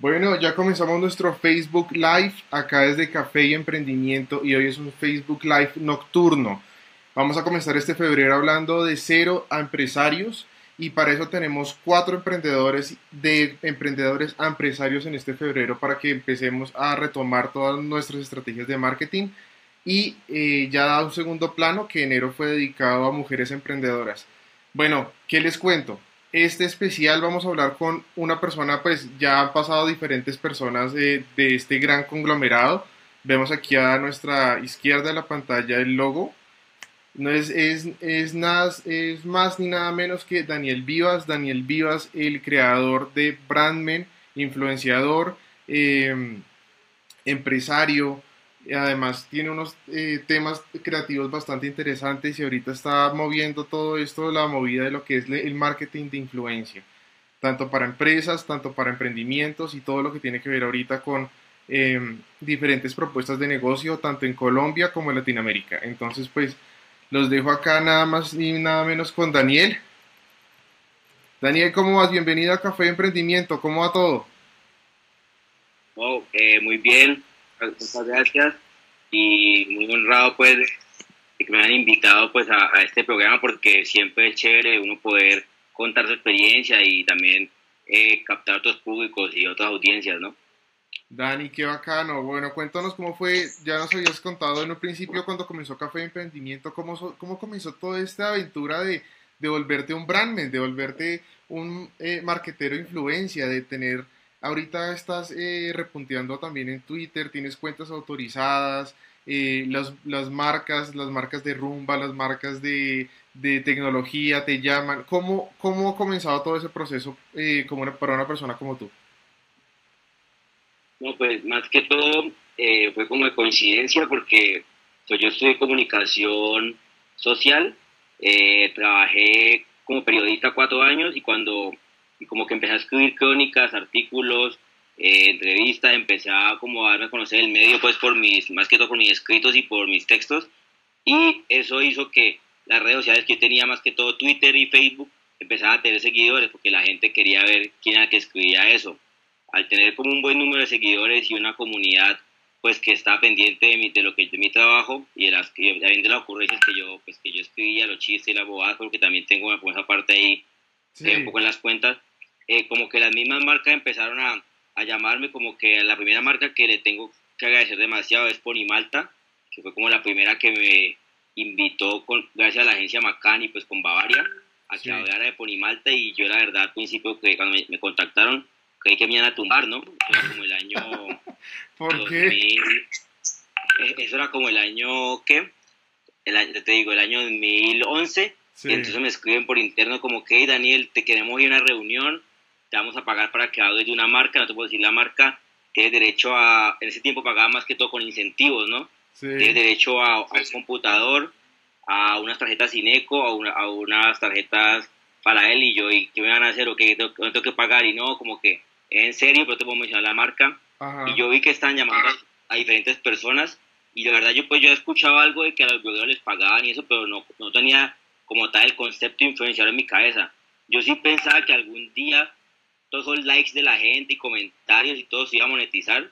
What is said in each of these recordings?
Bueno, ya comenzamos nuestro Facebook Live acá desde Café y Emprendimiento y hoy es un Facebook Live nocturno. Vamos a comenzar este febrero hablando de cero a empresarios y para eso tenemos cuatro emprendedores de emprendedores a empresarios en este febrero para que empecemos a retomar todas nuestras estrategias de marketing y eh, ya da un segundo plano que enero fue dedicado a mujeres emprendedoras. Bueno, ¿qué les cuento? Este especial vamos a hablar con una persona, pues ya han pasado diferentes personas de, este gran conglomerado. Vemos aquí a nuestra izquierda de la pantalla el logo. No es, es, es, nada, es más ni nada menos que Daniel Vivas. Daniel Vivas, el creador de Brandman, influenciador, eh, empresario, además tiene unos eh, temas creativos bastante interesantes y ahorita está moviendo todo esto, la movida de lo que es el marketing de influencia, tanto para empresas, tanto para emprendimientos y todo lo que tiene que ver ahorita con em, diferentes propuestas de negocio, tanto en Colombia como en Latinoamérica. Entonces, pues los dejo acá nada más ni nada menos con Daniel. Daniel, ¿cómo vas? Bienvenido a Café Emprendimiento, ¿cómo va todo? Oh, eh, muy bien, muchas gracias y muy honrado pues de que me hayan invitado pues a, este programa porque siempre es chévere uno poder contar su experiencia y también eh, captar otros públicos y otras audiencias, ¿no? Dani, qué bacano. Bueno, cuéntanos cómo fue, ya nos habías contado en un principio cuando comenzó Café de Emprendimiento, cómo, cómo comenzó toda esta aventura de, de volverte un brandman, de volverte un eh, marquetero influencia, de tener Ahorita estás eh, repunteando también en Twitter, tienes cuentas autorizadas, eh, las, las, marcas, las marcas de rumba, las marcas de, de tecnología te llaman. ¿Cómo, ¿Cómo ha comenzado todo ese proceso eh, como para una persona como tú? No, pues más que todo eh, fue como de coincidencia porque pues, yo estudié comunicación social, trabajé como periodista cuatro años y cuando y como que empecé a escribir crónicas, artículos, eh, entrevistas, empecé a como a darme a conocer el medio pues por mis, más que todo por mis escritos y por mis textos y eso hizo que las redes sociales que yo tenía más que todo Twitter y Facebook empezaban a tener seguidores porque la gente quería ver quién era el que escribía eso. Al tener como un buen número de seguidores y una comunidad pues que estaba pendiente de mi, de lo que de mi trabajo y de las de las ocurrencias que yo pues que yo escribía los chistes y las bobadas porque también tengo una, esa parte ahí un poco en las cuentas eh, como que las mismas marcas empezaron a, a, llamarme, como que la primera marca que le tengo que agradecer demasiado es Ponimalta, que fue como la primera que me invitó, con, gracias a la agencia Macani, pues con Bavaria, a que hablara de Ponimalta y yo la verdad al principio que cuando me, contactaron creí que me iban a tumbar, ¿no? Eso era como el año... ¿Por qué? Eh, eso era como el año, ¿qué? El, te digo, el año 2011. entonces me escriben por interno como que, Daniel, te queremos ir a una reunión te vamos a pagar para que hables de una marca, no te puedo decir la marca, tienes derecho a, en ese tiempo pagaba más que todo con incentivos, ¿no? Tienes derecho a, un computador, a unas tarjetas Ineco, a, a unas tarjetas para él y yo, ¿y qué me van a hacer? ¿O qué tengo, tengo que pagar? Y no, como que, en serio, pero te puedo mencionar la marca. Y yo vi que están llamando a, diferentes personas y la verdad yo pues yo escuchaba algo de que a los blogueros les pagaban y eso, pero no, no tenía como tal el concepto influenciar en mi cabeza. Yo sí pensaba que algún día todos esos likes de la gente y comentarios y todo se iba a monetizar.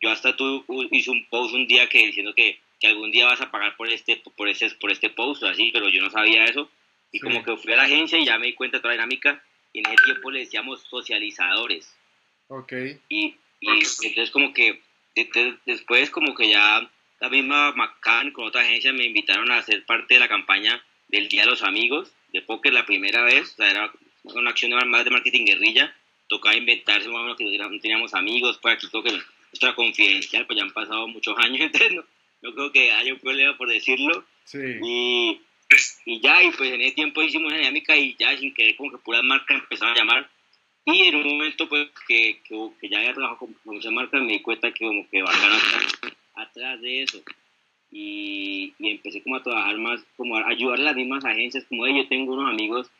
Yo hasta tú hice un post un día que diciendo que, que algún día vas a pagar por este, por este, por este post o así, pero yo no sabía eso. Y como que fui a la agencia y ya me di cuenta de toda la dinámica y en ese tiempo le decíamos socializadores. Ok. Y, y entonces como que después como que ya la misma Macan con otra agencia me invitaron a ser parte de la campaña del Día de los Amigos de Póker la primera vez, o sea, era una acción más de marketing guerrilla, tocaba inventarse más o menos que no teníamos amigos, pues aquí creo que esto era confidencial, pues ya han pasado muchos años, entonces no, creo que haya un problema por decirlo. Sí. Y, y ya, y pues en ese tiempo hicimos una dinámica y ya sin querer como que puras marcas empezaron a llamar. Y en un momento pues que, que, que ya había trabajado con, muchas marcas me di cuenta que como que bacán atrás, atrás de eso. Y, y, empecé como a trabajar más, como a ayudar a las mismas agencias, como de, yo tengo unos amigos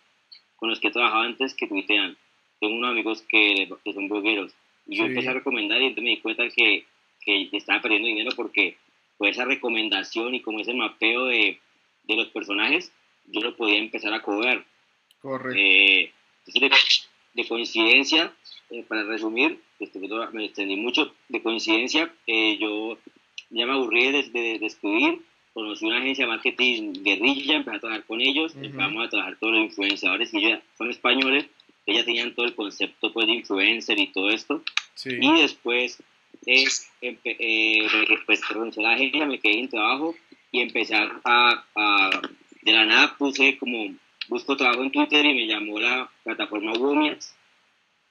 con los que he trabajado antes que tuitean. Tengo unos amigos que, que son blogueros. Y yo empecé a recomendar y entonces me di cuenta que, que estaba perdiendo dinero porque por esa recomendación y como ese mapeo de, de los personajes, yo lo podía empezar a cobrar. Correcto. Eh, entonces, de, coincidencia, eh, para resumir, este, me extendí mucho, de coincidencia, eh, yo ya me aburrí de, de, escribir, conocí una agencia de marketing guerrilla, empecé a trabajar con ellos, empezamos a trabajar todos los influenciadores, y ellos son españoles, ellos tenían todo el concepto pues, de influencer y todo esto, y después eh, eh, pues la agencia, me quedé en trabajo y empecé a, a, de la nada puse como, busco trabajo en Twitter y me llamó la plataforma Womias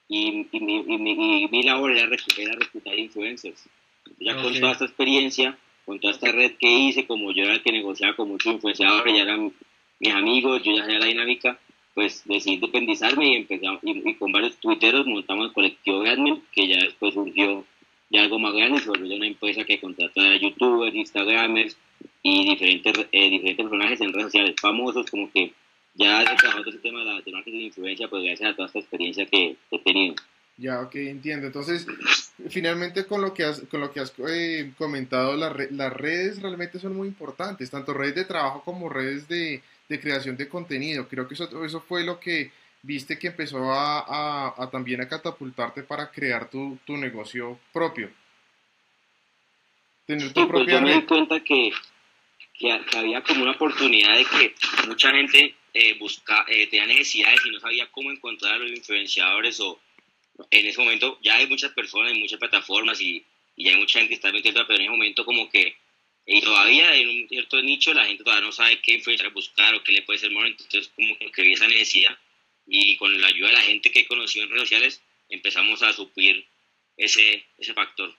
y, y, mi, y, y mi labor era, reclutar influencers. Ya con toda esta experiencia, con toda esta red que hice, como yo era el que negociaba con muchos influenciadores, ya eran mis amigos, yo ya sabía la dinámica, pues decidí independizarme y empezamos, y, con varios tuiteros montamos el colectivo de admin, que ya después surgió ya algo más grande, se volvió una empresa que contrata a youtubers, instagramers y diferentes, eh, diferentes personajes en redes sociales famosos, como que ya he trabajado ese tema de, la, de de influencia, pues gracias a toda esta experiencia que he tenido. Ya, ok, entiendo. Entonces, finalmente con lo que has, con lo que has eh, comentado, las redes realmente son muy importantes, tanto redes de trabajo como redes de, de creación de contenido. Creo que eso, eso fue lo que viste que empezó a, a, también a catapultarte para crear tu, tu negocio propio. Tener tu propia pues yo me di cuenta que, que, había como una oportunidad de que mucha gente eh, busca, eh, tenía necesidades y no sabía cómo encontrar a los influenciadores o en ese momento ya hay muchas personas, hay muchas plataformas y, y ya hay mucha gente que está metiendo, pero en ese momento como que y todavía en un cierto nicho la gente todavía no sabe qué influenciar buscar o qué le puede ser mejor, entonces como que vi esa necesidad y con la ayuda de la gente que he conocido en redes sociales empezamos a suplir ese, ese factor.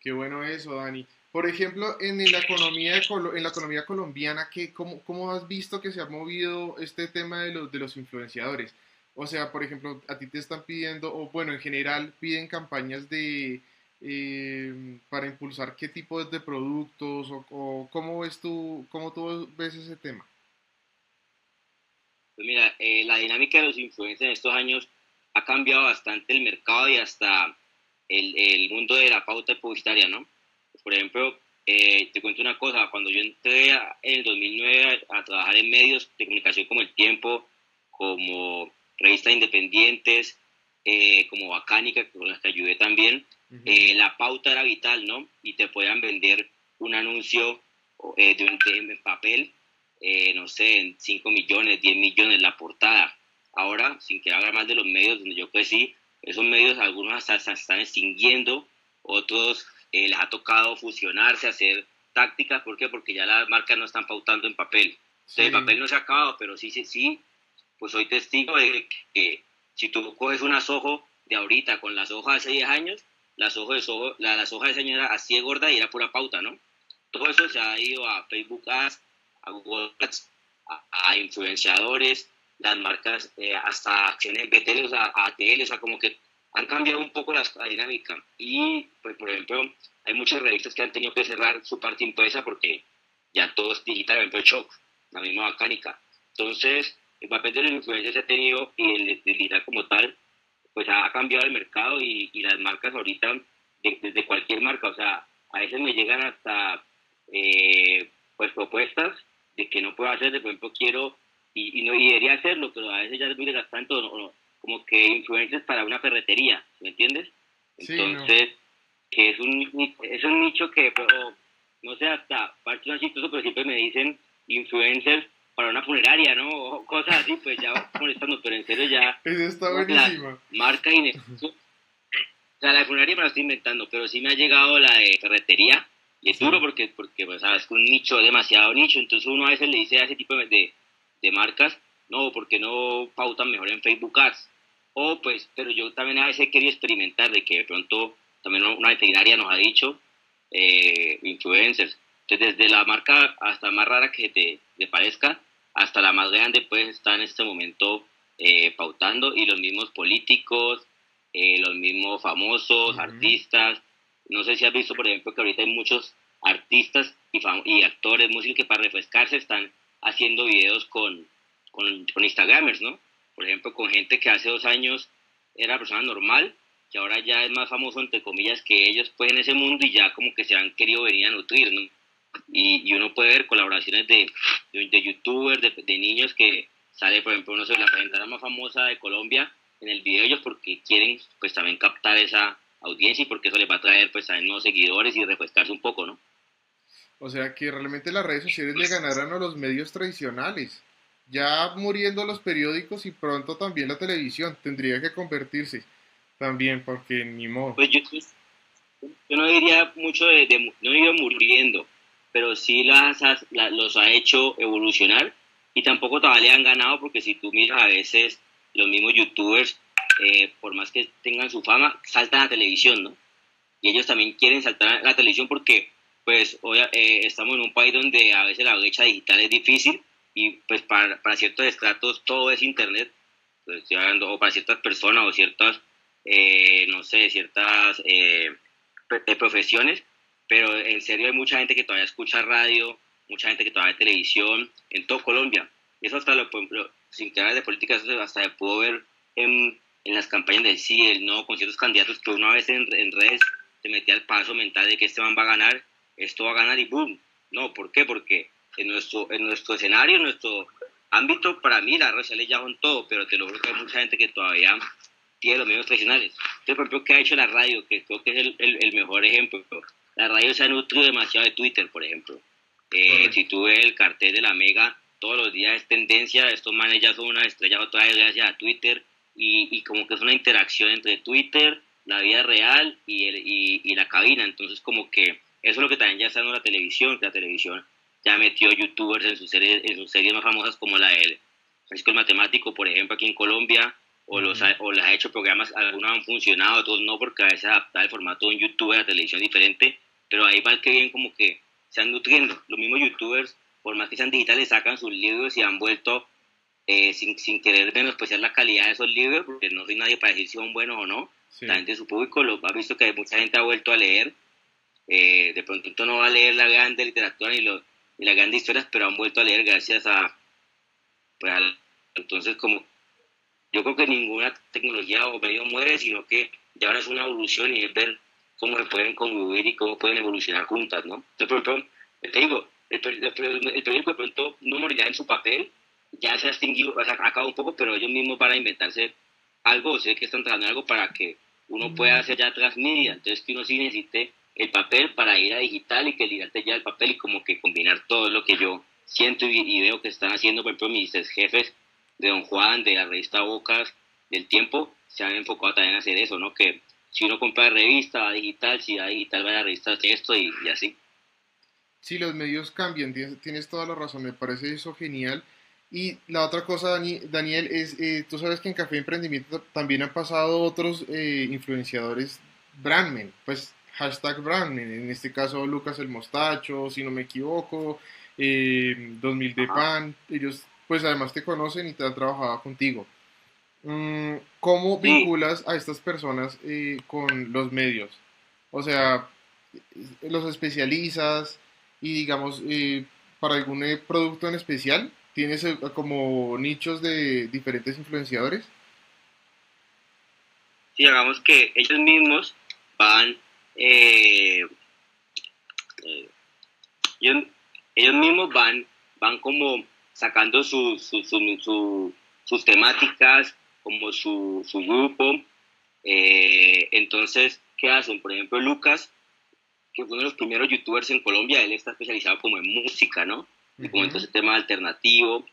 Qué bueno eso, Dani. Por ejemplo, en la economía, en la economía colombiana, ¿qué, cómo, ¿cómo has visto que se ha movido este tema de los, de los influenciadores? O sea, por ejemplo, a ti te están pidiendo, o bueno, en general piden campañas de eh, para impulsar qué tipo de productos o, cómo ves tú, cómo tú ves ese tema. Pues mira, eh, la dinámica de los influencers en estos años ha cambiado bastante el mercado y hasta el, el mundo de la pauta publicitaria, ¿no? Por ejemplo, eh, te cuento una cosa, cuando yo entré en el 2009 a, trabajar en medios de comunicación como El Tiempo, como revistas independientes, eh, como Bacánica, con las que ayudé también, la pauta era vital, ¿no? Y te podían vender un anuncio de, un, de, papel eh, no sé, en 5 millones, 10 millones la portada. Ahora, sin que haga más de los medios donde yo crecí, esos medios algunos hasta se están extinguiendo, otros eh, les ha tocado fusionarse, hacer tácticas, ¿por qué? Porque ya las marcas no están pautando en papel. el papel no se ha acabado, pero sí, sí, sí, pues soy testigo de que si tú coges un asojo de ahorita con las hojas de hace 10 años, las hojas de, la, las hojas de señora así de gorda y era pura pauta, ¿no? Todo eso se ha ido a Facebook Ads, a Google a, influenciadores, las marcas, eh, hasta BTL, o sea, ATL, o sea, como que han cambiado un poco la, dinámica. Y, pues, por ejemplo, hay muchas revistas que han tenido que cerrar su parte impresa porque ya todo es digital, por ejemplo, Shock, la misma mecánica. Entonces, el papel de los se ha tenido y el, digital como tal, pues ha cambiado el mercado y, y las marcas ahorita, desde cualquier marca, o sea, a veces me llegan hasta eh, pues propuestas de que no puedo hacer, de por ejemplo, quiero, y, no, y debería hacerlo, pero a veces ya es muy desgastante, como que influencias para una ferretería, ¿me entiendes? Entonces, que es un, es un nicho que, no sé, hasta parte más chistoso, pero siempre me dicen influencers para una funeraria, ¿no? O cosas así, pues ya molestando, pero en serio ya... Eso está buenísimo. Marca y O sea, la funeraria me la estoy inventando, pero sí me ha llegado la de ferretería, y es duro porque, porque pues, sabes, es un nicho, demasiado nicho, entonces uno a veces le dice a ese tipo de, de marcas, no, porque no pautan mejor en Facebook Ads. O pues, pero yo también a veces he querido experimentar de que de pronto también una veterinaria nos ha dicho, eh, influencers. Entonces, desde la marca hasta más rara que te, te parezca, hasta la más grande, pues está en este momento eh, pautando y los mismos políticos, eh, los mismos famosos, artistas, no sé si has visto, por ejemplo, que ahorita hay muchos artistas y, y actores, músicos que para refrescarse están haciendo videos con, con, con, Instagramers, ¿no? Por ejemplo, con gente que hace dos años era persona normal, que ahora ya es más famoso, entre comillas, que ellos pues en ese mundo y ya como que se han querido venir a nutrir, ¿no? Y, y uno puede ver colaboraciones de, de, youtubers, de, de, niños que sale, por ejemplo, no sé, la presentadora más famosa de Colombia, en el video ellos porque quieren pues también captar esa audiencia y porque eso les va a traer pues a nuevos seguidores y refrescarse un poco, ¿no? O sea que realmente las redes sociales le ganarán a los medios tradicionales. Ya muriendo los periódicos y pronto también la televisión tendría que convertirse también porque ni modo. Pues yo, yo no diría mucho de, no diría muriendo, pero sí las, los ha hecho evolucionar y tampoco todavía han ganado porque si tú miras a veces los mismos youtubers, eh, por más que tengan su fama, saltan a televisión, ¿no? Y ellos también quieren saltar a la televisión porque pues hoy eh, estamos en un país donde a veces la brecha digital es difícil y pues para, para ciertos estratos todo es internet, pues, o para ciertas personas o ciertas, eh, no sé, ciertas eh, profesiones, pero en serio hay mucha gente que todavía escucha radio, mucha gente que todavía ve televisión en todo Colombia. Eso hasta lo, sin que de política, eso hasta se pudo ver en, en, las campañas del sí, el no, con ciertos candidatos que una vez en, en redes se metía el paso mental de que este man va a ganar esto va a ganar y boom. No, ¿por qué? Porque en nuestro, en nuestro escenario, en nuestro ámbito, para mí las redes sociales ya son todo, pero te lo juro que hay mucha gente que todavía tiene los medios tradicionales. Entonces, por ejemplo, ¿qué ha hecho la radio? Que creo que es el, el, mejor ejemplo. La radio se ha nutrido demasiado de Twitter, por ejemplo. Eh, si tú ves el cartel de la Mega, todos los días es tendencia, estos manes ya son una estrella otra vez gracias a Twitter, y, y, como que es una interacción entre Twitter, la vida real y, el, y, y la cabina. Entonces, como que eso es lo que también ya está en la televisión, que la televisión ya metió youtubers en sus series, en sus series más famosas como la de Francisco el Matemático, por ejemplo, aquí en Colombia, o, los o les ha hecho programas, algunos han funcionado, otros no, porque a veces adaptar el formato de un youtuber a la televisión diferente, pero ahí va el que bien como que se han nutriendo. Los mismos youtubers, por más que sean digitales, sacan sus libros y han vuelto, eh, sin, sin querer menospreciar la calidad de esos libros, porque no soy nadie para decir si son buenos o no, la gente de su público lo ha visto que mucha gente ha vuelto a leer. Eh, de pronto no va a leer la grande literatura ni, lo, ni las grandes historias, pero han vuelto a leer gracias a, pues, entonces como yo creo que ninguna tecnología o medio muere, sino que ya ahora es una evolución y es ver cómo se pueden convivir y cómo pueden evolucionar juntas, ¿no? Entonces, por ejemplo, te digo, el, periódico de pronto no morirá en su papel, ya se ha extinguido, se ha acabado un poco, pero ellos mismos van a inventarse algo, sé que están trabajando algo para que uno pueda hacer ya transmedia, entonces que uno sí necesite el papel para ir a digital y que ligarte ya el papel y como que combinar todo lo que yo siento y, veo que están haciendo, por ejemplo, mis jefes de Don Juan, de la revista Bocas, del tiempo, se han enfocado también a hacer eso, ¿no? Que si uno compra revista, va digital, si va digital, va a la revista esto y, y así. Sí, los medios cambian, tienes, toda la razón, me parece eso genial. Y la otra cosa, Daniel, es, eh, tú sabes que en Café Emprendimiento también han pasado otros eh, influenciadores brandmen, pues hashtag brand, en este caso Lucas el Mostacho, si no me equivoco, eh, 2000 de Pan, ellos pues además te conocen y te han trabajado contigo. Mm, ¿Cómo vinculas a estas personas eh, con los medios? O sea, los especializas y digamos, eh, para algún eh, producto en especial, ¿tienes como nichos de diferentes influenciadores? Sí, hagamos que ellos mismos van eh, eh, ellos, mismos van, van como sacando sus temáticas, como su, grupo. Eh, entonces, ¿qué hacen? Por ejemplo, Lucas, que fue uno de los primeros youtubers en Colombia, él está especializado como en música, ¿no? Y como entonces tema alternativo,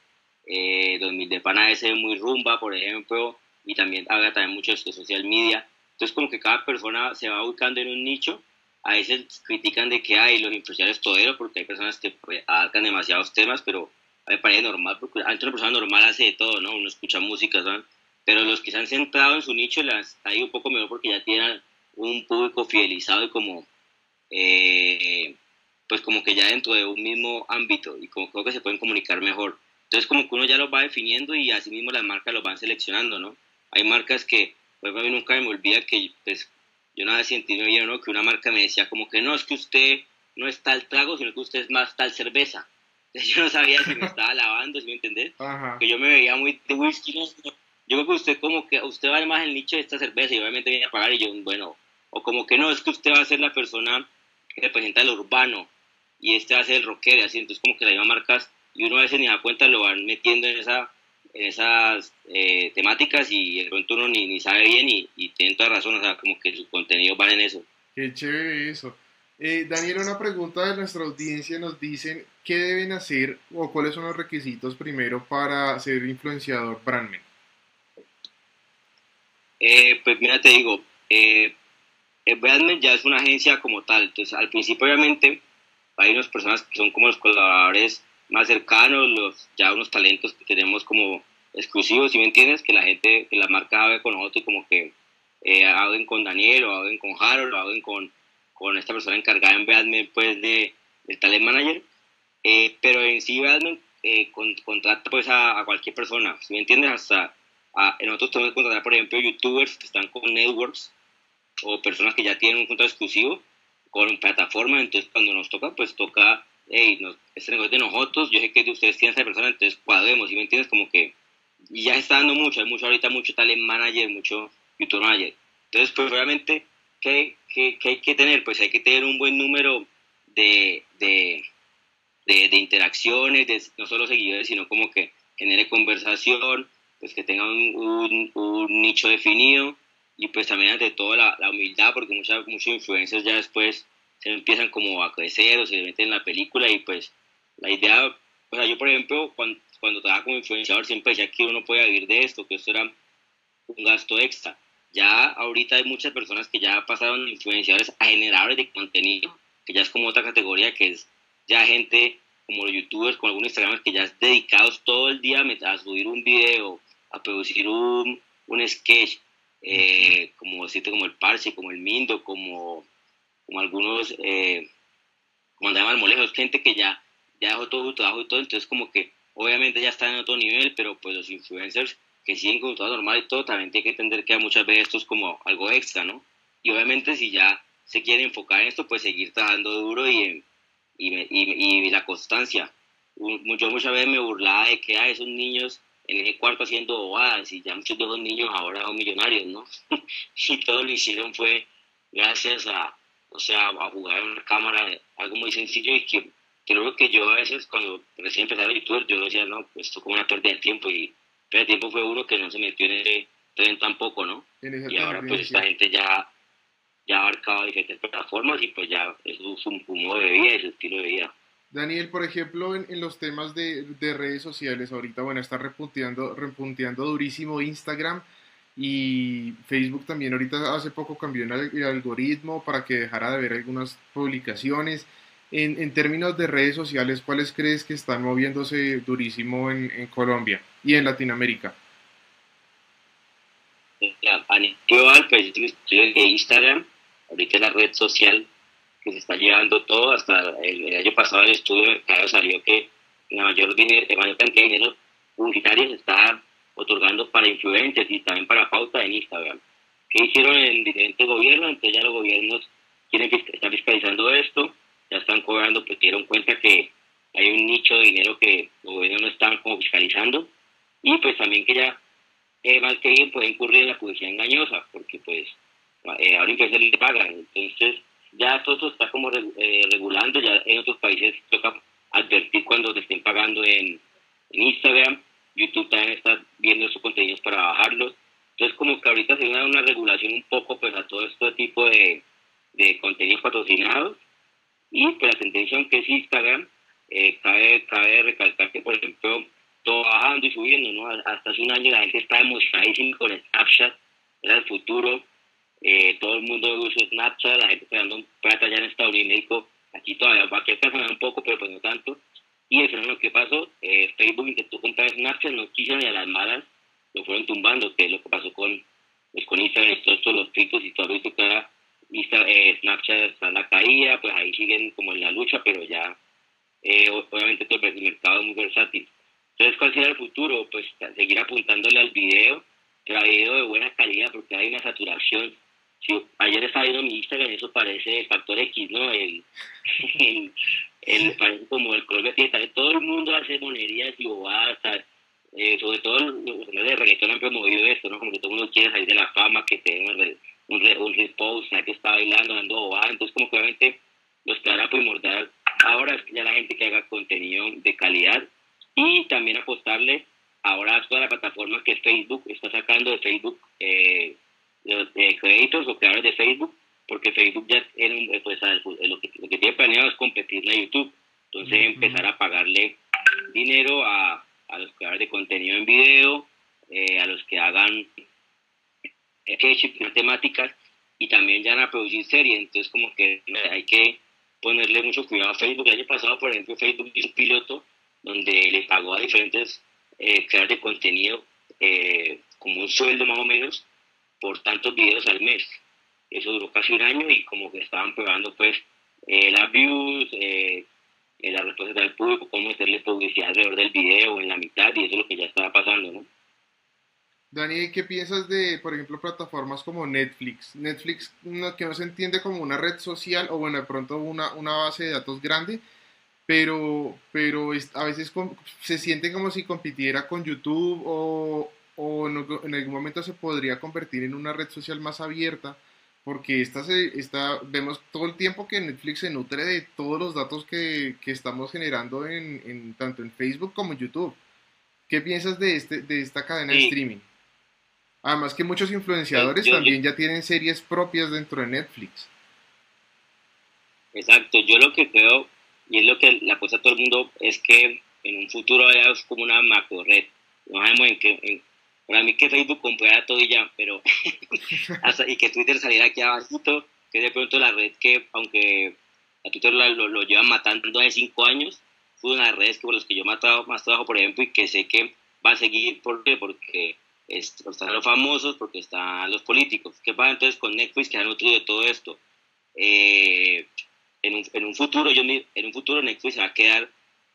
eh, 2000 de Pana ese muy rumba, por ejemplo, y también habla también mucho de social media. Entonces, como que cada persona se va ubicando en un nicho. A veces critican de que hay los empresarios toderos, porque hay personas que pues, abarcan demasiados temas, pero a mí me parece normal, porque antes una persona normal hace de todo, ¿no? Uno escucha música, ¿no? Pero los que se han centrado en su nicho las ha ido un poco mejor porque ya tienen un público fidelizado y como, eh, pues como que ya dentro de un mismo ámbito y como creo que se pueden comunicar mejor. Entonces como que uno ya lo va definiendo y así mismo las marcas lo van seleccionando, ¿no? Hay marcas que pues a mí nunca me olvida que pues, yo nada sentí bien, ¿no? que una marca me decía como que no, es que usted no es tal trago, sino que usted es más tal cerveza. Entonces yo no sabía si me estaba lavando, si me entendés, que yo me veía muy de whisky. Yo creo que usted como que usted va más el nicho de esta cerveza y obviamente viene a pagar y yo, bueno, o como que no, es que usted va a ser la persona que representa el urbano y este va a ser el rockero, así, entonces como que las mismas marcas y uno a veces ni da cuenta lo van metiendo en esa en esas eh, temáticas y de pronto uno ni, ni sabe bien y, y tiene toda razón, o sea, como que su contenido vale en eso. Qué chévere eso. Eh, Daniel, una pregunta de nuestra audiencia nos dicen qué deben hacer o cuáles son los requisitos primero para ser influenciador brandman. Eh, pues mira, te digo, eh, Brandman ya es una agencia como tal, entonces al principio obviamente hay unas personas que son como los colaboradores más cercanos, los, ya unos talentos que tenemos como exclusivos, si me entiendes, que la gente, que la marca haga con nosotros y como que eh, hablen con Daniel o hablen con Harold o hablen con, con esta persona encargada en Batman pues de, del talent manager, eh, pero en sí Batman eh, contrata pues a, a, cualquier persona, si me entiendes, hasta a, nosotros tenemos que contratar por ejemplo youtubers que están con networks o personas que ya tienen un contrato exclusivo con plataformas, entonces cuando nos toca pues toca hey, nos, este negocio de nosotros, yo sé que ustedes tienen esa persona, entonces cuadremos, ¿sí me entiendes? Como que y ya está dando mucho, hay mucho ahorita, mucho talent manager, mucho YouTube manager. Entonces, pues obviamente, ¿qué, qué, qué hay que tener? Pues hay que tener un buen número de, de, de, de interacciones, de, no solo seguidores, sino como que genere conversación, pues que tenga un, un, nicho definido y pues también ante todo la, la humildad, porque muchas, muchos influencers ya después se empiezan como a crecer o se meten en la película y pues la idea, o sea, yo por ejemplo, cuando, cuando trabajaba como influenciador siempre decía que uno puede vivir de esto, que esto era un gasto extra. Ya ahorita hay muchas personas que ya pasaron de influenciadores a generadores de contenido, que ya es como otra categoría, que es ya gente como los youtubers con algunos instagramers que ya es dedicados todo el día a subir un video, a producir un, un sketch, eh, como decirte como el Parche, como el Mindo, como como algunos, eh, como andaban molejos, gente que ya, ya dejó todo su trabajo y todo, entonces como que obviamente ya están en otro nivel, pero pues los influencers que siguen con todo normal y todo, también tienen que entender que muchas veces esto es como algo extra, ¿no? Y obviamente si ya se quiere enfocar en esto, pues seguir trabajando duro y, y, y, y la constancia. Yo muchas veces me burlaba de que hay esos niños en el cuarto haciendo bobadas y ya muchos de esos niños ahora son millonarios, ¿no? y todo lo hicieron fue gracias a, o sea, a jugar en una cámara, algo muy sencillo y que creo que yo a veces cuando recién empecé a YouTube, yo decía, no, pues esto como una pérdida de tiempo y pérdida de tiempo fue uno que no se metió en ese tren tampoco, ¿no? Y ahora pues esta gente ya, ya ha abarcado diferentes plataformas y pues ya es su, su modo de vida y su estilo de vida. Daniel, por ejemplo, en, los temas de, de, redes sociales, ahorita, bueno, está repunteando, repunteando durísimo Instagram y Facebook también ahorita hace poco cambió el algoritmo para que dejara de ver algunas publicaciones. En, términos de redes sociales, ¿cuáles crees que están moviéndose durísimo en, Colombia y en Latinoamérica? A nivel pues, de Instagram, ahorita la red social que se está llevando todo. Hasta el, el año pasado el estudio claro, salió que la mayor, dinero, la mayor cantidad de dinero publicitario se está otorgando para influencers y también para pauta en Instagram. ¿Qué hicieron en diferentes gobiernos? Entonces ya los gobiernos quieren están fiscalizando esto, ya están cobrando porque dieron cuenta que hay un nicho de dinero que los gobiernos no están como fiscalizando y pues también que ya eh, más que bien puede incurrir en la publicidad engañosa porque pues eh, ahora influencers le pagan. Entonces ya todo esto está como eh, regulando, ya en otros países toca advertir cuando te estén pagando en, Instagram YouTube también está viendo sus contenidos para bajarlos. Entonces, como que ahorita se da una regulación un poco pues, a todo este tipo de, de contenidos patrocinados. Y pues la tendencia, aunque es Instagram, eh, cabe, cabe recalcar que, por ejemplo, todo bajando y subiendo, ¿no? Hasta hace un año la gente está emocionadísima con Snapchat, era el futuro. Eh, todo el mundo usa Snapchat, la gente está dando plata ya en Estados Unidos. Aquí todavía va a un poco, pero pues no tanto. Y eso es lo que pasó. Eh, Facebook intentó comprar Snapchat, no quiso ni a las malas, lo fueron tumbando, que es lo que pasó con, pues, con Instagram, todos estos los tweets y todo eso que ahora eh, Snapchat está en la caída, pues ahí siguen como en la lucha, pero ya eh, obviamente todo el mercado es muy versátil. Entonces, ¿cuál será el futuro? Pues seguir apuntándole al video, pero video de buena calidad, porque hay una saturación. Ayer estaba viendo mi Instagram y eso parece factor X, ¿no? El, el, el país como el Colombia tiene todo el mundo hace monerías y bobadas, eh, sobre todo los de reggaetón han promovido esto, ¿no? Como que todo el mundo quiere salir de la fama, que tenga un, un, un repost, que está bailando, dando bobadas, entonces como que obviamente los que a primordial ahora es ya la gente que haga contenido de calidad y también apostarle ahora toda la plataforma que Facebook está sacando de Facebook, eh, los créditos o creadores de Facebook, porque Facebook ya tiene, pues, lo, que, lo que tiene planeado es competirle a YouTube. Entonces empezar a pagarle dinero a, a, los creadores de contenido en video, eh, a los que hagan sketches, temáticas, y también ya van a producir series. Entonces como que hay que ponerle mucho cuidado a Facebook. El año pasado, por ejemplo, Facebook hizo un piloto donde le pagó a diferentes eh, creadores de contenido eh, como un sueldo más o menos por tantos videos al mes. Eso duró casi un año y como que estaban probando pues eh, las views, eh, la respuesta del público, cómo meterle publicidad alrededor del video en la mitad y eso es lo que ya estaba pasando, ¿no? Dani, ¿qué piensas de, por ejemplo, plataformas como Netflix? Netflix, que no se entiende como una red social o, bueno, de pronto una, una base de datos grande, pero, pero a veces se siente como si compitiera con YouTube o, o en, en, algún momento se podría convertir en una red social más abierta porque esta se, esta, vemos todo el tiempo que Netflix se nutre de todos los datos que, que estamos generando en, en, tanto en Facebook como en YouTube. ¿Qué piensas de, este, de esta cadena de streaming? Además que muchos influenciadores también ya tienen series propias dentro de Netflix. Exacto, yo lo que creo, y es lo que le apuesta a todo el mundo, es que en un futuro haya como una macro red. No sabemos en qué, para mí que Facebook comprara todo y ya, pero y que Twitter saliera aquí abajo, que de pronto la red que, aunque a Twitter lo, lo, llevan matando hace cinco años, fue una red que por los que yo he matado más trabajo, por ejemplo, y que sé que va a seguir, ¿por qué? Porque están los famosos, porque están los políticos. ¿Qué pasa entonces con Netflix que ha nutrido de todo esto? Eh, en, un, en, un, futuro, yo, en un futuro Netflix se va a quedar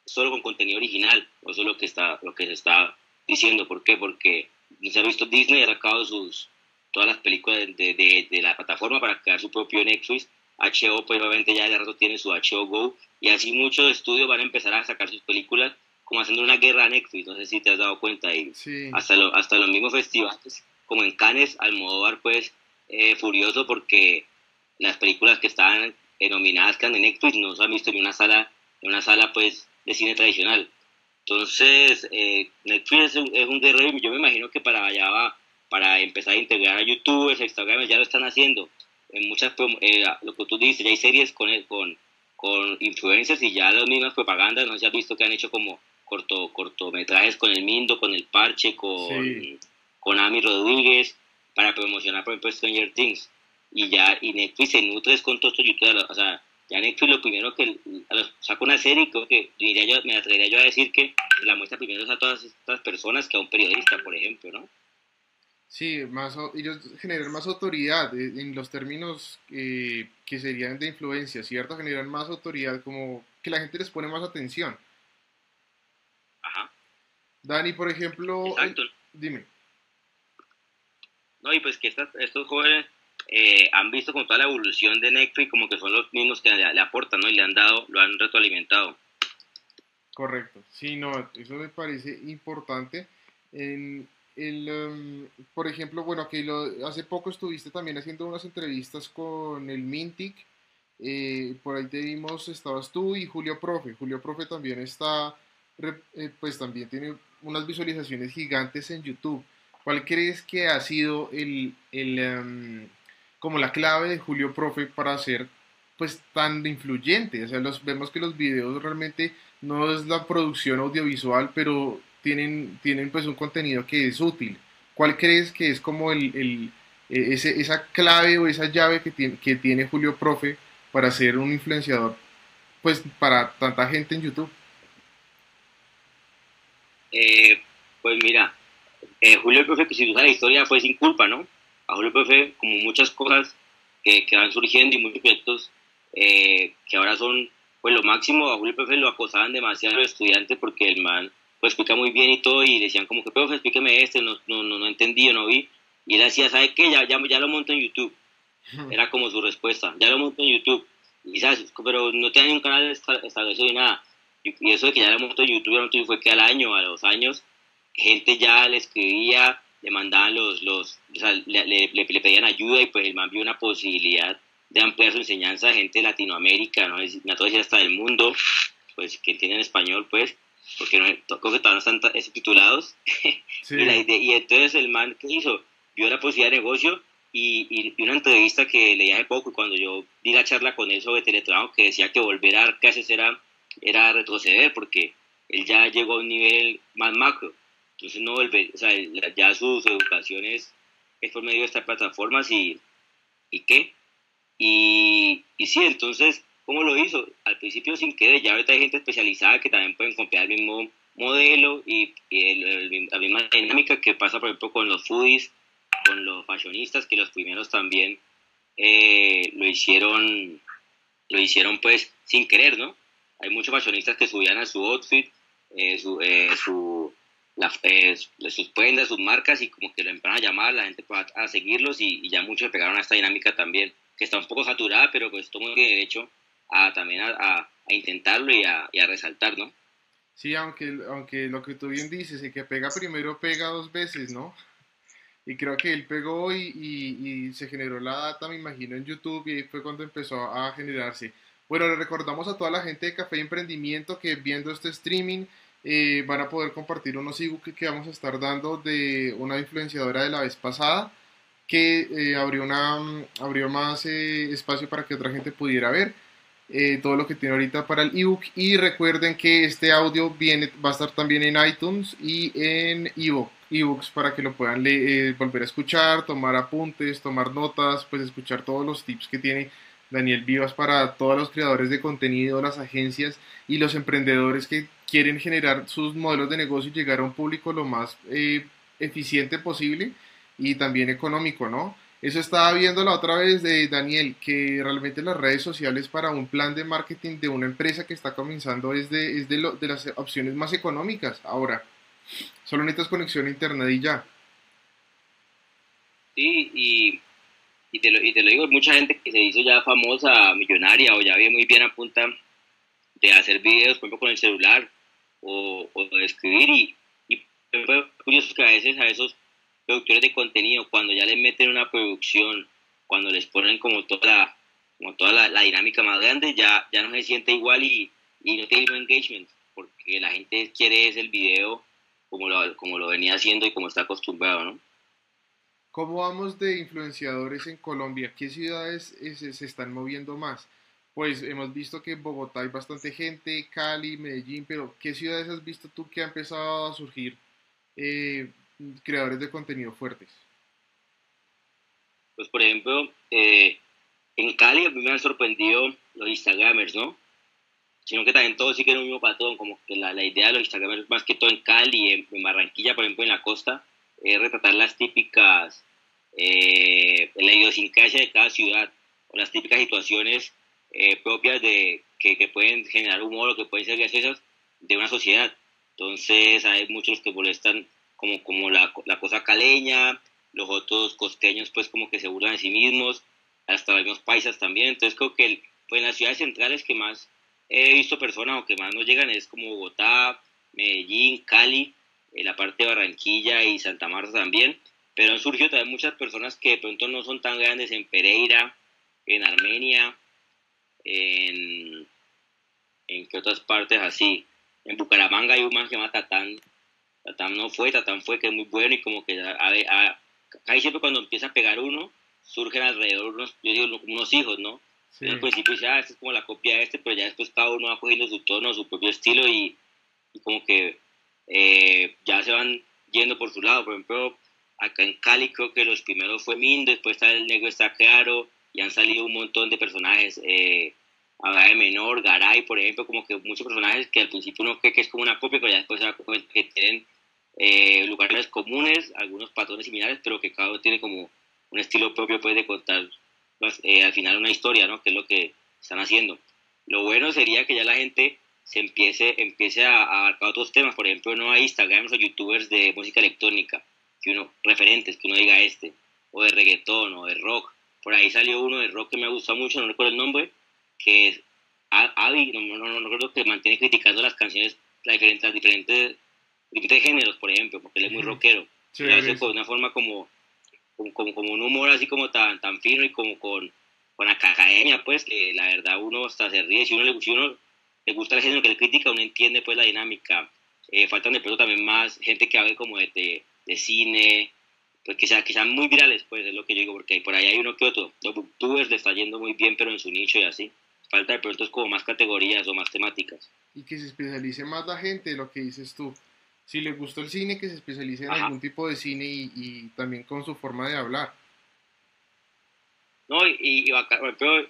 solo con contenido original, eso es lo que, está, lo que se está diciendo. ¿Por qué? Porque se ha visto Disney ha sacado sus, todas las películas de, de, de, la plataforma para crear su propio Netflix. HBO, pues obviamente ya de rato tiene su HBO Go. Y así muchos estudios van a empezar a sacar sus películas como haciendo una guerra a Netflix. No sé si te has dado cuenta. Y hasta, lo, hasta los mismos festivales, como en Cannes, Almodóvar, pues eh, furioso porque las películas que estaban nominadas que de Netflix no se han visto en una sala, en una sala pues de cine tradicional. Entonces, eh, Netflix es un, es un, guerrero y yo me imagino que para allá va, para empezar a integrar a YouTube, a Instagram, ya lo están haciendo. En muchas, eh, lo que tú dices, ya hay series con, con, con influencers y ya las mismas propagandas, no se ha visto que han hecho como corto, cortometrajes con el Mindo, con el Parche, con, con Ami Rodríguez, para promocionar, por ejemplo, Stranger Things. Y ya, y Netflix se nutre con todos estos youtubers, o sea, ya Netflix lo primero que saca una serie, creo que diría yo, me atrevería yo a decir que la muestra primero a todas estas personas que a un periodista, por ejemplo, ¿no? Sí, más, ellos generan más autoridad eh, en los términos eh, que serían de influencia, ¿cierto? Generan más autoridad, como que la gente les pone más atención. Ajá. Dani, por ejemplo, Exacto. dime. No, y pues que estos jóvenes eh, han visto con toda la evolución de Netflix como que son los mismos que le, aportan, ¿no? Y le han dado, lo han retroalimentado. Correcto, sí, no, eso me parece importante. En el, em, por ejemplo, bueno, que lo, hace poco estuviste también haciendo unas entrevistas con el Mintic, eh, por ahí te vimos, estabas tú y Julio Profe. Julio Profe también está, eh, pues también tiene unas visualizaciones gigantes en YouTube. ¿Cuál crees que ha sido el, el em, como la clave de Julio Profe para ser pues tan influyente. O sea, los, vemos que los videos realmente no es la producción audiovisual, pero tienen, tienen pues un contenido que es útil. ¿Cuál crees que es como el, el e, ese, esa clave o esa llave que tiene, que tiene Julio Profe para ser un influenciador pues para tanta gente en YouTube? Eh, pues mira, eh, Julio Profe, que si usa la historia fue sin culpa, ¿no? A Julio Profe, como muchas cosas que, que van surgiendo y muchos proyectos eh, que ahora son pues lo máximo, a Julio Profe lo acosaban demasiado los estudiantes porque el man pues explica muy bien y todo y decían como que profe explíqueme este, no, no, no, no entendí o no vi y él decía, ¿sabe qué? Ya, ya, ya lo monto en YouTube. Era como su respuesta, ya lo monto en YouTube. Y sabes, pero no tenía un canal establecido ni nada. Y, eso de que ya lo monto en YouTube, fue que al año, a los años, gente ya le escribía le mandaban los, los o sea, le, le, pedían ayuda y pues el man vio una posibilidad de ampliar su enseñanza a gente de Latinoamérica, no, no todo hasta del mundo, pues que entienden español, pues, porque no, creo que todavía no están titulados. y, entonces el man que hizo, vio la posibilidad de negocio y, y, una entrevista que leí hace poco, cuando yo di la charla con él sobre teletrabajo, que decía que volver a clases era, era retroceder, porque él ya llegó a un nivel más macro. Entonces no vuelve, o sea, ya sus educaciones es por medio de estas plataformas y, y qué. Y, y sí, entonces, ¿cómo lo hizo? Al principio sin querer, ya ahorita hay gente especializada que también pueden copiar el mismo modelo y, la misma dinámica que pasa, por ejemplo, con los foodies, con los fashionistas, que los primeros también eh, lo hicieron, lo hicieron pues sin querer, ¿no? Hay muchos fashionistas que subían a su outfit, eh, su, eh, su eh, sus prendas, sus marcas y como que lo empezaron a llamar, la gente a, a seguirlos y, ya muchos pegaron a esta dinámica también, que está un poco saturada, pero pues todo tiene derecho a también a, intentarlo y a, resaltar, ¿no? Sí, aunque, aunque lo que tú bien dices, el que pega primero pega dos veces, ¿no? Y creo que él pegó y, y, se generó la data, me imagino, en YouTube y fue cuando empezó a generarse. Bueno, le recordamos a toda la gente de Café y Emprendimiento que viendo este streaming eh, van a poder compartir unos ebooks que vamos a estar dando de una influenciadora de la vez pasada que eh, abrió, una, mm, abrió más eh, espacio para que otra gente pudiera ver todo lo que tiene ahorita para el ebook y recuerden que este audio viene, va a estar también en iTunes y en ebook, ebooks para que lo puedan volver a escuchar, tomar apuntes, tomar notas, pues escuchar todos los tips que tiene Daniel Vivas para todos los creadores de contenido, las agencias y los emprendedores que quieren generar sus modelos de negocio y llegar a un público lo más eh, eficiente posible y también económico, ¿no? Eso estaba viendo la otra vez de Daniel, que realmente las redes sociales para un plan de marketing de una empresa que está comenzando es de, es de, de las opciones más económicas. Ahora, solo necesitas conexión a internet y ya. Sí, y, y, te lo, y te lo digo, mucha gente que se hizo ya famosa, millonaria o ya ve muy bien a punta de hacer videos, por ejemplo, con el celular o, o de escribir y, y curioso que a veces a esos productores de contenido cuando ya les meten una producción, cuando les ponen como toda la, como toda la, dinámica más grande, ya, ya no se siente igual y, y no tiene engagement, porque la gente quiere el video como lo, como lo venía haciendo y como está acostumbrado, ¿no? ¿Cómo vamos de influenciadores en Colombia? ¿Qué ciudades se están moviendo más? pues hemos visto que en Bogotá hay bastante gente, Cali, Medellín, pero ¿qué ciudades has visto tú que ha empezado a surgir eh, creadores de contenido fuertes? Pues por ejemplo, eh, en Cali a mí me han sorprendido los Instagramers, ¿no? Sino que también todos siguen un mismo patrón, como que la, la idea de los Instagramers, más que todo en Cali, en, en Barranquilla, por ejemplo, en la costa, es retratar las típicas, eh, la idiosincrasia de cada ciudad, o las típicas situaciones eh, propias de que, pueden generar humor o que pueden ser graciosas de una sociedad. Entonces hay muchos que molestan como, como la, la, cosa caleña, los otros costeños pues como que se burlan de sí mismos, hasta algunos paisas también. Entonces creo que pues en las ciudades centrales que más he visto personas o que más nos llegan es como Bogotá, Medellín, Cali, en la parte de Barranquilla y Santa Marta también. Pero han surgido también muchas personas que de pronto no son tan grandes en Pereira, en Armenia, en, en que otras partes así. En Bucaramanga hay un man que se llama Tatán. Tatán no fue, Tatán fue, que es muy bueno y como que a, a, ahí siempre cuando empieza a pegar uno, surgen alrededor unos, yo digo, unos hijos, ¿no? Sí. Al principio dice, ah, este es como la copia de este, pero ya después cada uno va cogiendo su tono, su propio estilo y, y como que eh, ya se van yendo por su lado. Por ejemplo, acá en Cali creo que los primeros fue Mindo, después está el negro está claro, y han salido un montón de personajes, eh, de Menor, Garay, por ejemplo, como que muchos personajes que al principio uno cree que es como una copia, pero ya después se da cuenta que tienen eh, lugares comunes, algunos patrones similares, pero que cada uno tiene como un estilo propio pues, de contar pues, eh, al final una historia, ¿no? Que es lo que están haciendo. Lo bueno sería que ya la gente se empiece, empiece a, a abarcar otros temas, por ejemplo, no hay Instagram o youtubers de música electrónica, que uno, referentes, que uno diga este, o de reggaetón, o de rock, por ahí salió uno de rock que me gusta mucho, no recuerdo el nombre, que es Avi, no, no, no, recuerdo que mantiene criticando las canciones, las diferentes, diferentes, diferentes géneros, por ejemplo, porque él es muy rockero. Sí, lo hace de una forma como, como, como, un humor así como tan, tan fino y como con, con academia, pues, que la verdad uno hasta se ríe. Si uno le, si uno le gusta el género que él critica, uno entiende pues la dinámica. Eh, faltan de pronto también más gente que hable como de, de, cine, pues que, sea, que sean muy virales, pues es lo que yo digo, porque por ahí hay uno que otro. Los booktubers le está yendo muy bien, pero en su nicho y así. Falta de pronto es como más categorías o más temáticas. Y que se especialice más la gente, lo que dices tú. Si le gustó el cine, que se especialice en algún tipo de cine y, y, también con su forma de hablar. No, y, ejemplo,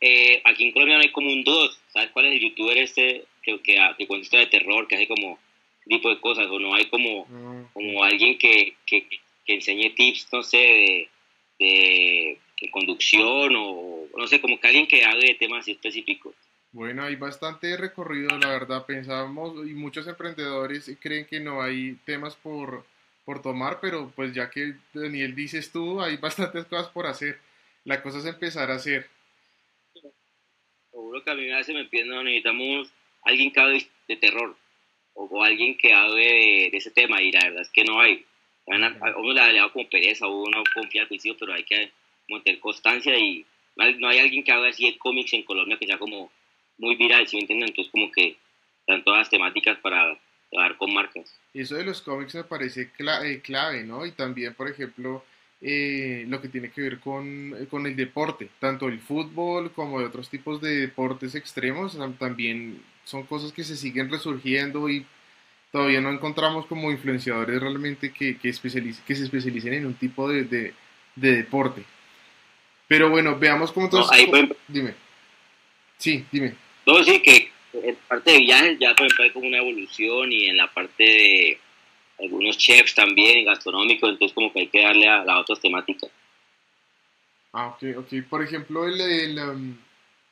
eh, aquí en Colombia no hay como un dos. ¿Sabes cuál es el youtuber este que, que, que cuenta historia de terror, que hace como tipo de cosas? O no hay como, ah, como alguien que, que, que, enseñe tips, no sé, de, de, conducción o no sé, como que alguien que hable de temas específicos. Bueno, hay bastante recorrido, la verdad. Pensábamos, y muchos emprendedores creen que no hay temas por, por tomar, pero pues ya que Daniel dices tú, hay bastantes cosas por hacer. La cosa es empezar a hacer seguro que a mí me hace me pienso, necesitamos alguien que hable de terror o, alguien que hable de, ese tema y la verdad es que no hay. uno le ha dado como pereza, uno confía al principio, pero hay que mantener constancia y no hay alguien que hable así de cómics en Colombia que sea como muy viral, ¿sí me entienden? Entonces como que están todas las temáticas para trabajar con marcas. Eso de los cómics me parece eh, clave ¿no? Y también, por ejemplo, eh, lo que tiene que ver con, con, el deporte, tanto el fútbol como de otros tipos de deportes extremos, también son cosas que se siguen resurgiendo y todavía no encontramos como influenciadores realmente que, que, que se especialicen en un tipo de, de, deporte. Pero bueno, veamos cómo todo... Dime. Sí, dime. No, sí, que en parte de viajes ya por ejemplo hay como una evolución y en la parte de algunos chefs también, gastronómicos, entonces como que hay que darle a las otras temáticas. Ah, ok, ok. Por ejemplo, el, el um,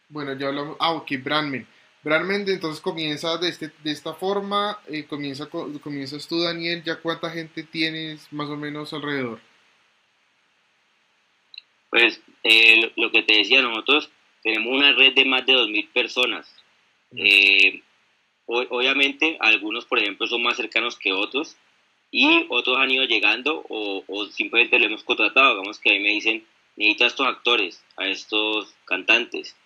bueno, ya hablamos, ah, ok, Brandman. Brandman entonces comienza de, este, de esta forma, eh, comienza, comienzas tú, Daniel, ¿ya cuánta gente tienes más o menos alrededor? Pues eh, lo que te decía, nosotros tenemos una red de más de 2.000 personas. Eh, obviamente, algunos, por ejemplo, son más cercanos que otros, y otros han ido llegando o, o simplemente lo hemos contratado. Digamos que a mí me dicen, necesito a estos actores, a estos cantantes.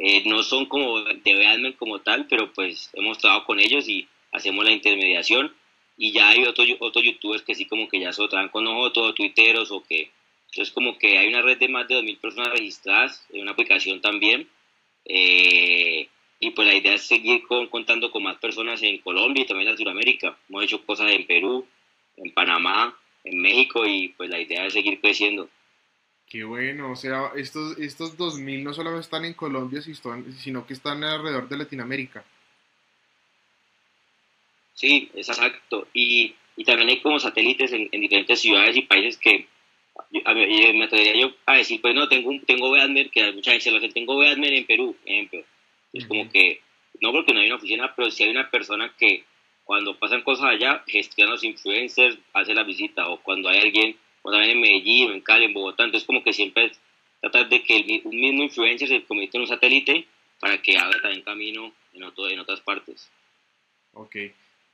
Eh, no son como de Beatman como tal, pero pues hemos trabajado con ellos y hacemos la intermediación. Y ya hay otros otros youtubers que sí como que ya se trabajan con nosotros, tuiteros o que... Entonces como que hay una red de más de 2.000 personas registradas en una aplicación también. Eh, y pues la idea es seguir con, contando con más personas en Colombia y también en Sudamérica. Hemos hecho cosas en Perú, en Panamá, en México y pues la idea es seguir creciendo. Qué bueno, o sea, estos, estos 2000 no solo están en Colombia, sino que están alrededor de Latinoamérica. Sí, exacto. Y, y también hay como satélites en, diferentes ciudades y países que a me atrevería yo a decir, pues no, tengo, tengo Beadmer, que mucha gente lo hace, tengo Beadmer en Perú, ejemplo. Es como que, no porque no hay una oficina, pero si hay una persona que cuando pasan cosas allá, gestiona los influencers, hace la visita, o cuando hay alguien, cuando hay en Medellín, en Cali, en Bogotá, entonces como que siempre tratar de que el, un mismo influencer se convierta en un satélite para que haga también camino en, otro, en otras partes. Ok.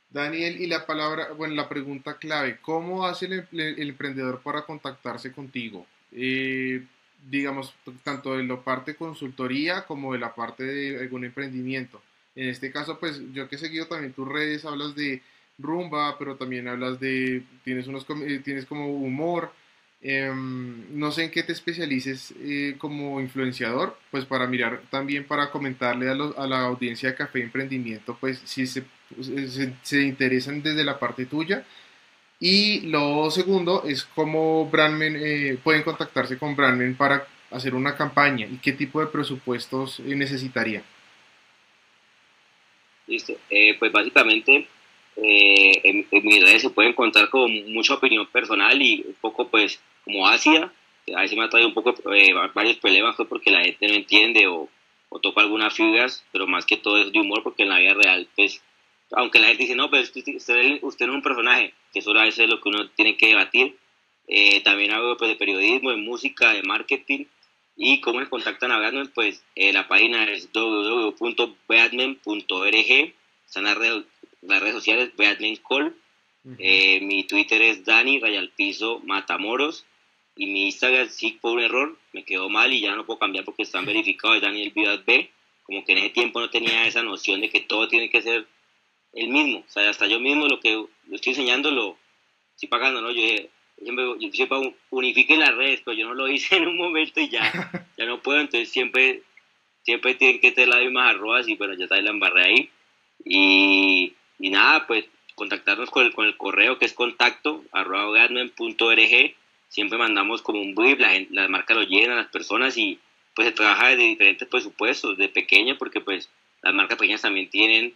Daniel, y la palabra, bueno, la pregunta clave, ¿cómo hace el, emprendedor para contactarse contigo? Eh, digamos, tanto de la parte consultoría como de la parte de algún emprendimiento. En este caso, pues yo que he seguido también tus redes, hablas de rumba, pero también hablas de, tienes, unos, eh, tienes como humor. Em, no sé en qué te especialices eh, como influenciador, pues para mirar también, para comentarle a, a la audiencia de Café Emprendimiento, pues si se, se, interesan desde la parte tuya. Y lo segundo es cómo Brandman, eh, pueden contactarse con Brandman para hacer una campaña y qué tipo de presupuestos necesitaría. Listo. Pues básicamente eh, en, mis redes se puede encontrar como mucha opinión personal y un poco pues como ácida. A veces me ha traído un poco eh, varios problemas pues, porque la gente no entiende o, o toca algunas figuras, pero más que todo es de humor porque en la vida real pues aunque la gente dice no, pero usted, usted, usted no es un personaje, que eso a veces es lo que uno tiene que debatir. también hago pues, de periodismo, de música, de marketing ¿Y cómo se contactan a Batman? Pues eh, la página es www.batman.org. Están las, redes, las redes sociales Batman Call. Eh, mi Twitter es Dani Rayalpizo Matamoros. Y mi Instagram, sí, por un error, me quedó mal y ya no puedo cambiar porque están verificados. Es Daniel Vidas B. Como que en ese tiempo no tenía esa noción de que todo tiene que ser el mismo, o sea, hasta yo mismo lo que lo estoy enseñando lo estoy pagando, ¿no? Yo, siempre, yo siempre unifiquen las redes, pero yo no lo hice en un momento y ya, ya no puedo, entonces siempre, siempre tienen que tener las mismas arrobas y bueno, ya está la embarré ahí. Y, y nada, pues contactarnos con el, con el correo que es contacto arroba siempre mandamos como un brief, la, las marcas lo llenan, las personas y pues se trabaja de diferentes presupuestos, de pequeño, porque pues las marcas pequeñas también tienen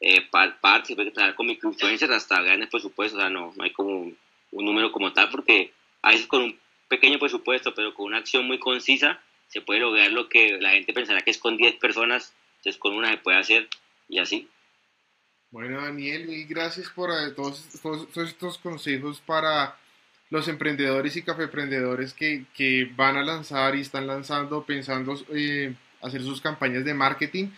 eh, partes, se puede trabajar con microinfluencers hasta grandes presupuestos, o sea, no, no hay como un, número como tal, porque a veces con un pequeño presupuesto, pero con una acción muy concisa, se puede lograr lo que la gente pensará que es con 10 personas, entonces con una se puede hacer y así. Bueno, Daniel, mil gracias por eh, todos, estos consejos para los emprendedores y cafeprendedores que, que van a lanzar y están lanzando, pensando eh, hacer sus campañas de marketing.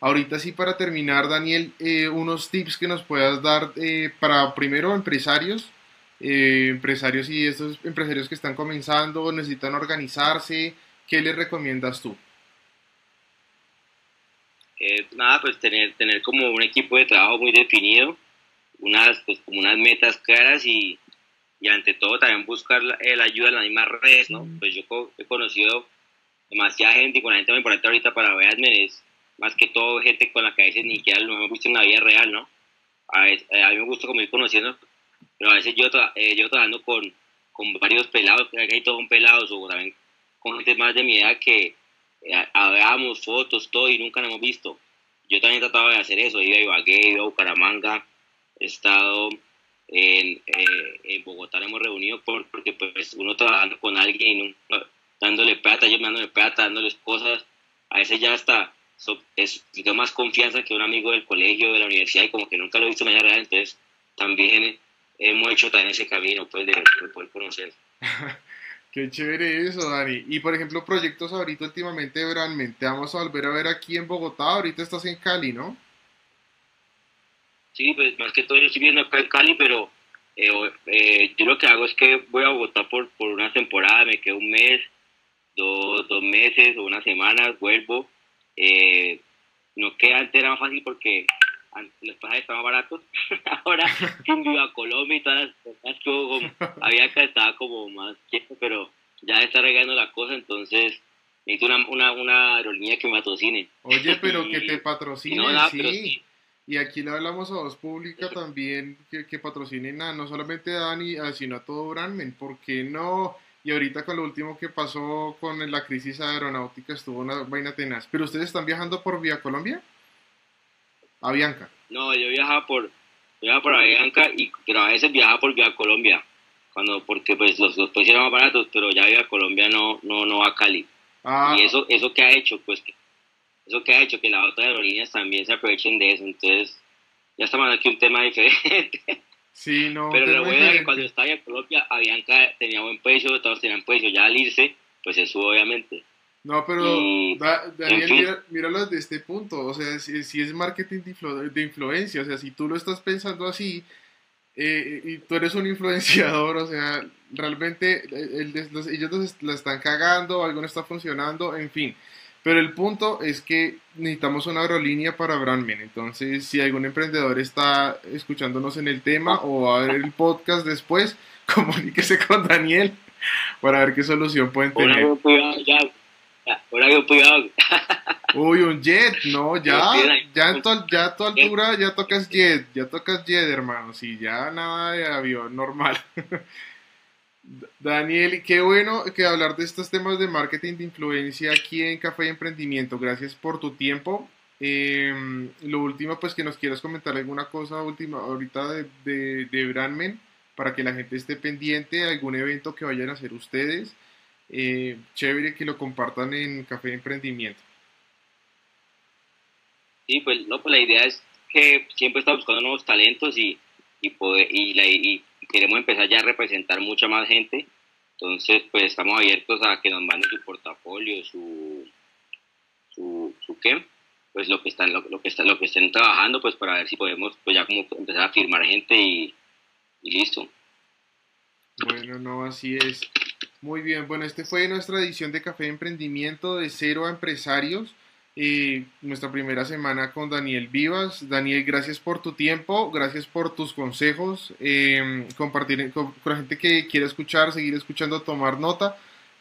Ahorita sí, para terminar, Daniel, eh, unos tips que nos puedas dar eh, para primero empresarios, empresarios y estos empresarios que están comenzando, necesitan organizarse, ¿qué les recomiendas tú? Nada, pues tener, tener como un equipo de trabajo muy definido, unas, pues, como unas metas claras y, y ante todo también buscar la, eh, ayuda en las mismas redes, ¿no? Pues yo he conocido demasiada gente y con la gente muy importante ahorita para verme es más que todo gente con la que a veces ni siquiera lo hemos visto en la vida real, ¿no? A, eh, a mí me gusta como ir conociendo, pero a veces yo, eh, yo trabajando con, con varios pelados, que hay todos son pelados, o también con gente más de mi edad que eh, hablábamos fotos, todo y nunca nos hemos visto. Yo también he tratado de hacer eso, ido a Ibagué, ido a Bucaramanga, he estado en, eh, en Bogotá hemos reunido porque pues uno trabajando con alguien, dándole plata, yo dándole plata, dándoles cosas, a veces ya hasta es, tengo más confianza que un amigo del colegio, de la universidad y como que nunca lo he visto en real, entonces también hemos hecho también ese camino pues de, poder conocer. Qué chévere eso, Dani. Y por ejemplo, proyectos ahorita últimamente, realmente vamos a volver a ver aquí en Bogotá. Ahorita estás en Cali, ¿no? Sí, pues más que todo yo estoy viviendo acá en Cali, pero eh, eh, yo lo que hago es que voy a Bogotá por, por una temporada, me quedo un mes, dos, dos meses o una semana, vuelvo. Eh, no que antes más fácil porque los pasajes estaban baratos. Ahora en Viva Colombia y todas las cosas que había acá estaba como más quieto, pero ya está regando la cosa, entonces necesito una, una, una aerolínea que me patrocine. Oye, pero que te patrocine, sí. Y aquí le hablamos a Voz Pública también que, que patrocinen a no solamente a Dani, sino a todo Brandman. ¿Por qué no? Y ahorita con lo último que pasó con la crisis aeronáutica estuvo una vaina tenaz. ¿Pero ustedes están viajando por Vía Colombia? A Bianca. No, yo viajaba por, viajaba por Avianca, y, pero a veces viajaba por Vía Colombia. Cuando, porque pues los, los precios eran más baratos, pero ya Vía Colombia no, no, no va a Cali. Ah. Y eso, eso que ha hecho, pues eso que ha hecho que las otras aerolíneas también se aprovechen de eso. Entonces, ya estamos aquí un tema diferente. Sí, no. Pero lo bueno es que cuando estaba en Colombia, Avianca tenía buen precio, todos tenían precio. Ya al irse, pues se sube obviamente. No, pero Daniel, míralo desde este punto. O sea, si, es marketing de, influencia, o sea, si tú lo estás pensando así eh, y tú eres un influenciador, o sea, realmente ellos la están cagando, algo no está funcionando, en fin. Pero el punto es que necesitamos una aerolínea para Brandman. Entonces, si algún emprendedor está escuchándonos en el tema o va a ver el podcast después, comuníquese con Daniel para ver qué solución pueden tener. Uy, un jet, no, ya, ya, en tu, ya a tu altura ya tocas jet, ya tocas jet, hermano, sí, ya nada de avión normal. Daniel, qué bueno que hablar de estos temas de marketing de influencia aquí en Café Emprendimiento. Gracias por tu tiempo. Em, lo último, pues que nos quieras comentar alguna cosa última ahorita de, de, de Brandman para que la gente esté pendiente, algún evento que vayan a hacer ustedes. Eh, chévere que lo compartan en Café de Emprendimiento. Sí, pues, no, pues la idea es que siempre está buscando nuevos talentos y, y, poder, y, la, y queremos empezar ya a representar mucha más gente. Entonces, pues estamos abiertos a que nos manden su portafolio, su, su, su qué, pues lo que están, lo, que están, lo que estén trabajando, pues para ver si podemos, pues ya como empezar a firmar gente y, listo. Bueno, no, así es. Muy bien, bueno, este fue nuestra edición de Café de Emprendimiento de Cero a Empresarios. eh, nuestra primera semana con Daniel Vivas. Daniel, gracias por tu tiempo, gracias por tus consejos, eh, compartir con, la gente que quiere escuchar, seguir escuchando, tomar nota.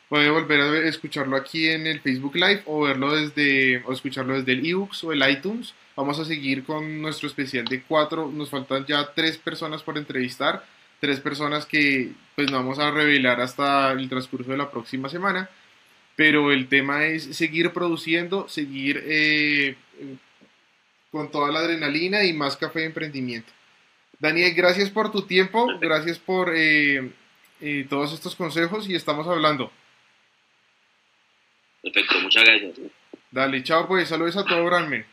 Puede volver a escucharlo aquí en el Facebook Live o verlo desde, o escucharlo desde el ebooks o el iTunes. Vamos a seguir con nuestro especial de cuatro. Nos faltan ya tres personas por entrevistar, tres personas que pues no vamos a revelar hasta el transcurso de la próxima semana pero el tema es seguir produciendo, seguir eh, con toda la adrenalina y más café de emprendimiento. Daniel, gracias por tu tiempo, gracias por eh, eh, todos estos consejos y estamos hablando. Perfecto, muchas gracias. Dale, chao pues, saludos a todo Branme.